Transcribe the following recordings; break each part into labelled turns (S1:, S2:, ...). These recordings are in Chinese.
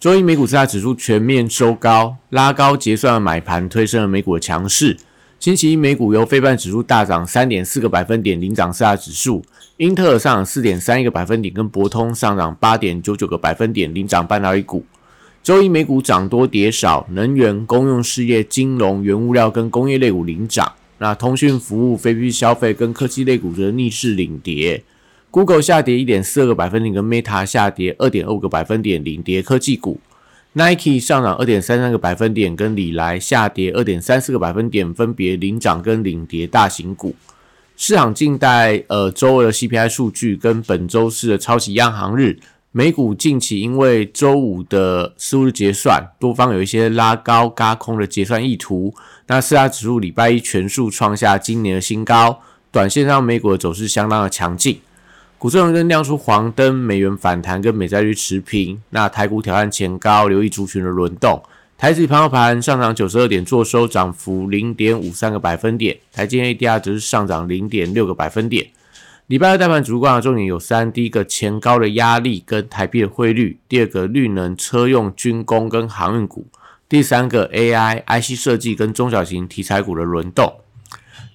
S1: 周一美股四大指数全面收高，拉高结算的买盘推升了美股的强势。星期一美股由非半指数大涨三点四个百分点领涨四大指数，英特尔上涨四点三一个百分点，跟博通上涨八点九九个百分点领涨半导体股。周一美股涨多跌少，能源、公用事业、金融、原物料跟工业类股领涨，那通讯服务、非必需消费跟科技类股则逆势领跌。Google 下跌一点四二个百分点，跟 Meta 下跌二点二五个百分点，领跌科技股。Nike 上涨二点三三个百分点，跟李来下跌二点三四个百分点，分别领涨跟领跌大型股。市场静待呃周二的 CPI 数据跟本周四的超级央行日。美股近期因为周五的四日结算，多方有一些拉高、嘎空的结算意图。那四大指数礼拜一全数创下今年的新高，短线上美股的走势相当的强劲。股市红灯亮出黄灯，美元反弹跟美债率持平。那台股挑战前高，留意族群的轮动。台指盘后盘上涨九十二点，做收涨幅零点五三个百分点。台积 ADR 则是上涨零点六个百分点。礼拜二大盘主观的重点有三：第一个前高的压力跟台币的汇率；第二个绿能、车用、军工跟航运股；第三个 AI、IC 设计跟中小型题材股的轮动。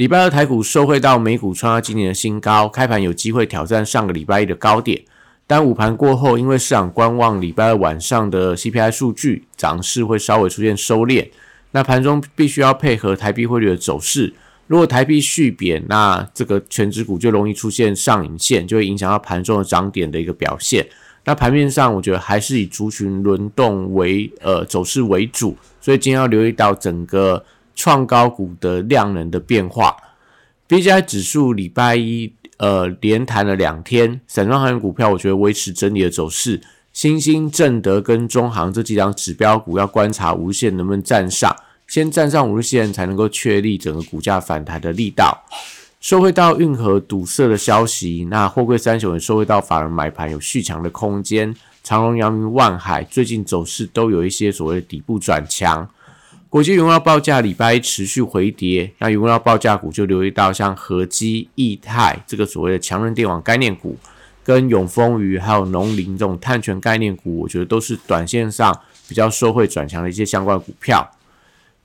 S1: 礼拜二台股受惠到美股创下今年的新高，开盘有机会挑战上个礼拜一的高点。但午盘过后，因为市场观望礼拜二晚上的 CPI 数据，涨势会稍微出现收敛。那盘中必须要配合台币汇率的走势。如果台币续贬，那这个全指股就容易出现上影线，就会影响到盘中的涨点的一个表现。那盘面上，我觉得还是以族群轮动为呃走势为主，所以今天要留意到整个。创高股的量能的变化，B J I 指数礼拜一呃连弹了两天，散装航运股票我觉得维持整理的走势，新兴、正德跟中航这几张指标股要观察五线能不能站上，先站上五日线才能够确立整个股价反弹的力道。收回到运河堵塞的消息，那货柜三雄也收回到法人买盘有续强的空间，长隆、阳明、万海最近走势都有一些所谓的底部转强。国际原料报价礼拜一持续回跌，那原料报价股就留意到像合基、易泰这个所谓的强韧电网概念股，跟永丰余还有农林这种碳权概念股，我觉得都是短线上比较受惠转强的一些相关股票。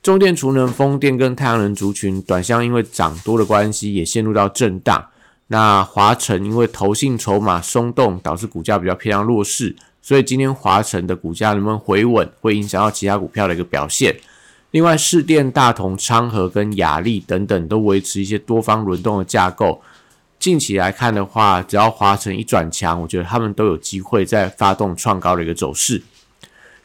S1: 中电、储能、风电跟太阳能族群，短相因为涨多的关系，也陷入到震荡。那华晨因为投信筹码松动，导致股价比较偏向弱势，所以今天华晨的股价能不能回稳，会影响到其他股票的一个表现。另外，市电、大同、昌河跟雅力等等都维持一些多方轮动的架构。近期来看的话，只要华晨一转强，我觉得他们都有机会再发动创高的一个走势。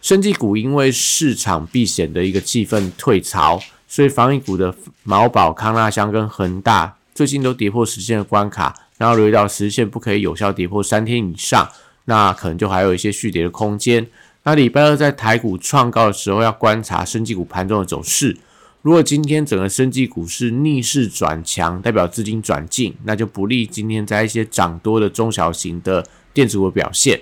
S1: 生技股因为市场避险的一个气氛退潮，所以防疫股的毛宝、康纳香跟恒大最近都跌破实线的关卡，然后留意到实线不可以有效跌破三天以上，那可能就还有一些续跌的空间。那礼拜二在台股创高的时候，要观察生技股盘中的走势。如果今天整个生技股是逆势转强，代表资金转进，那就不利今天在一些涨多的中小型的电子股表现。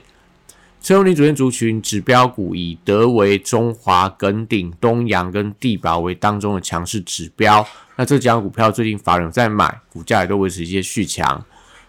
S1: 车用零组件族群指标股以德维、中华、耿鼎、东阳跟地保为当中的强势指标。那这几股票最近法人在买，股价也都维持一些续强。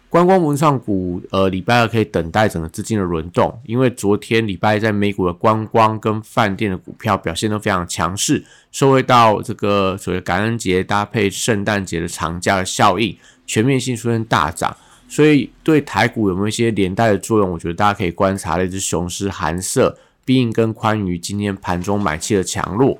S1: 观光文创股，呃，礼拜二可以等待整个资金的轮动，因为昨天礼拜在美股的观光跟饭店的股票表现都非常强势，受惠到这个所谓感恩节搭配圣诞节的长假的效应，全面性出现大涨，所以对台股有没有一些连带的作用？我觉得大家可以观察那只雄狮寒色，必应跟宽于今天盘中买气的强弱。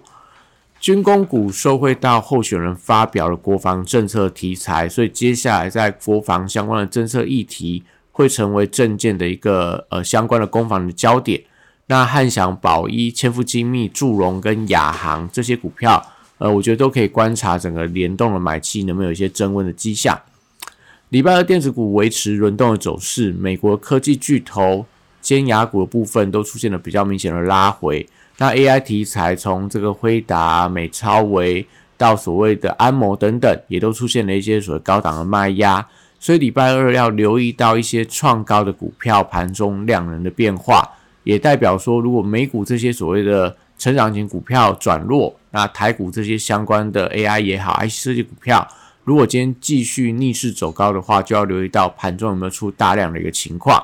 S1: 军工股受惠到候选人发表了国防政策题材，所以接下来在国防相关的政策议题会成为政见的一个呃相关的攻防的焦点。那汉翔、宝一、千富精密、祝融跟亚航这些股票，呃，我觉得都可以观察整个联动的买气能不能有一些增温的迹象。礼拜二电子股维持轮动的走势，美国科技巨头尖牙股的部分都出现了比较明显的拉回。那 AI 题材从这个辉达、美超维到所谓的安谋等等，也都出现了一些所谓高档的卖压。所以礼拜二要留意到一些创高的股票盘中量能的变化，也代表说，如果美股这些所谓的成长型股票转弱，那台股这些相关的 AI 也好，IC 设计股票，如果今天继续逆势走高的话，就要留意到盘中有没有出大量的一个情况。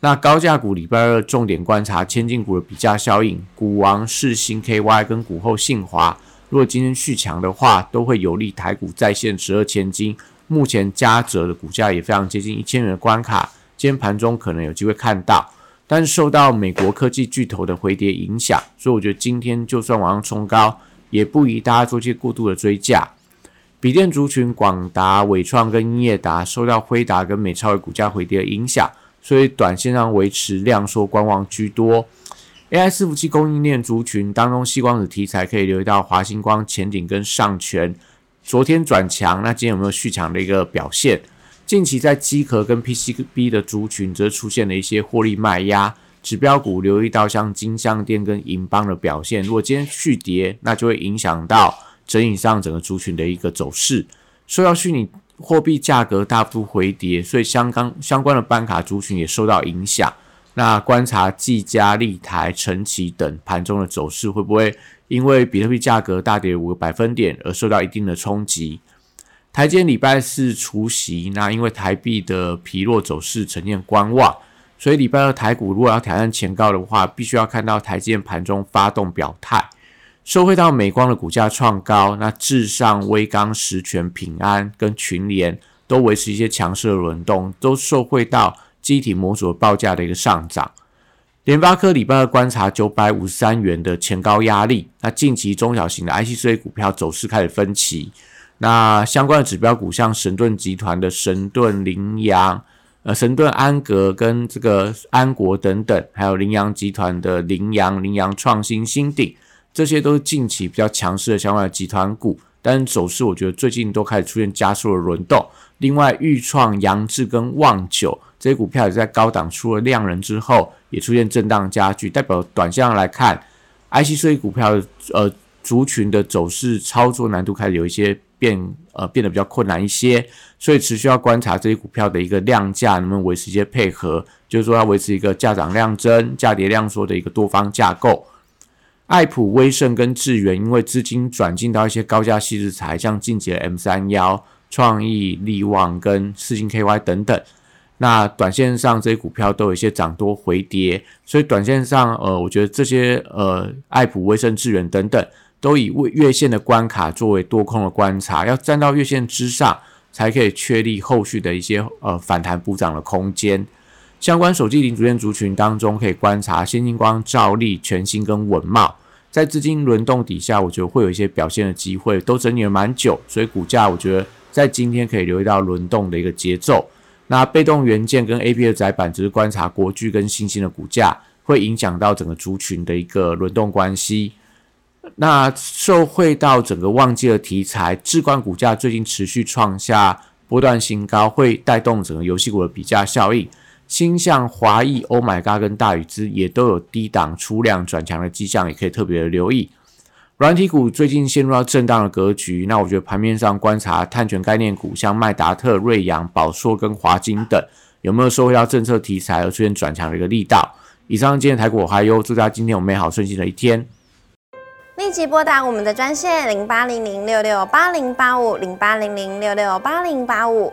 S1: 那高价股礼拜二重点观察千金股的比价效应，股王世新 KY 跟股后信华，如果今天续强的话，都会有利台股再现十二千金。目前嘉泽的股价也非常接近一千元的关卡，今天盘中可能有机会看到，但受到美国科技巨头的回跌影响，所以我觉得今天就算往上冲高，也不宜大家做些过度的追价。笔电族群广达、伟创跟英业达受到辉达跟美超的股价回跌的影响，所以短线上维持量缩观望居多。AI 伺服器供应链族群当中，细光子题材可以留意到华星光、前顶跟上全。昨天转强，那今天有没有续强的一个表现？近期在机壳跟 PCB 的族群则出现了一些获利卖压，指标股留意到像金相店跟银邦的表现。如果今天续跌，那就会影响到整体上整个族群的一个走势。说到虚拟货币价格大幅回跌，所以相关相关的班卡族群也受到影响。那观察技嘉、立台、晨奇等盘中的走势，会不会？因为比特币价格大跌五个百分点而受到一定的冲击。台积礼拜四除夕，那因为台币的疲弱走势呈现观望，所以礼拜二台股如果要挑战前高的话，必须要看到台积盘中发动表态，受惠到美光的股价创高，那至上微刚、实权、平安跟群联都维持一些强势的轮动，都受惠到机体模组报价的一个上涨。联发科礼拜二观察九百五十三元的前高压力，那近期中小型的 IC 设计股票走势开始分歧。那相关的指标股像神盾集团的神盾羚羊、呃神盾安格跟这个安国等等，还有羚羊集团的羚羊、羚羊创新、新鼎，这些都是近期比较强势的相关的集团股，但是走势我觉得最近都开始出现加速的轮动。另外，豫创、扬智跟旺九。这些股票也在高档出了量人之后，也出现震荡加剧，代表短线上来看，IC 设计股票呃族群的走势操作难度开始有一些变呃变得比较困难一些，所以持续要观察这些股票的一个量价能不能维持一些配合，就是说要维持一个价涨量增、价跌量缩的一个多方架构。爱普、威盛跟智源因为资金转进到一些高价细日材，像晋级的 M 三幺、创意、力旺跟四星 KY 等等。那短线上这些股票都有一些涨多回跌，所以短线上，呃，我觉得这些呃，爱普、威盛、智源等等，都以月线的关卡作为多空的观察，要站到月线之上，才可以确立后续的一些呃反弹补涨的空间。相关手机零组件族群当中，可以观察先进光、照例、全新跟稳茂，在资金轮动底下，我觉得会有一些表现的机会，都整理了蛮久，所以股价我觉得在今天可以留意到轮动的一个节奏。那被动元件跟 A P 的窄板，只是观察国巨跟新兴的股价，会影响到整个族群的一个轮动关系。那受惠到整个旺季的题材，智冠股价最近持续创下波段新高，会带动整个游戏股的比价效应。新向华裔、Oh My God 跟大宇资也都有低档出量转强的迹象，也可以特别的留意。软体股最近陷入到震荡的格局，那我觉得盘面上观察碳权概念股，像麦达特、瑞阳、宝硕跟华金等，有没有受惠到政策题材而出现转强的一个力道？以上今天台股我还有，祝大家今天有美好顺心的一天。
S2: 立即拨打我们的专线零八零零六六八零八五零八零零六六八零八五。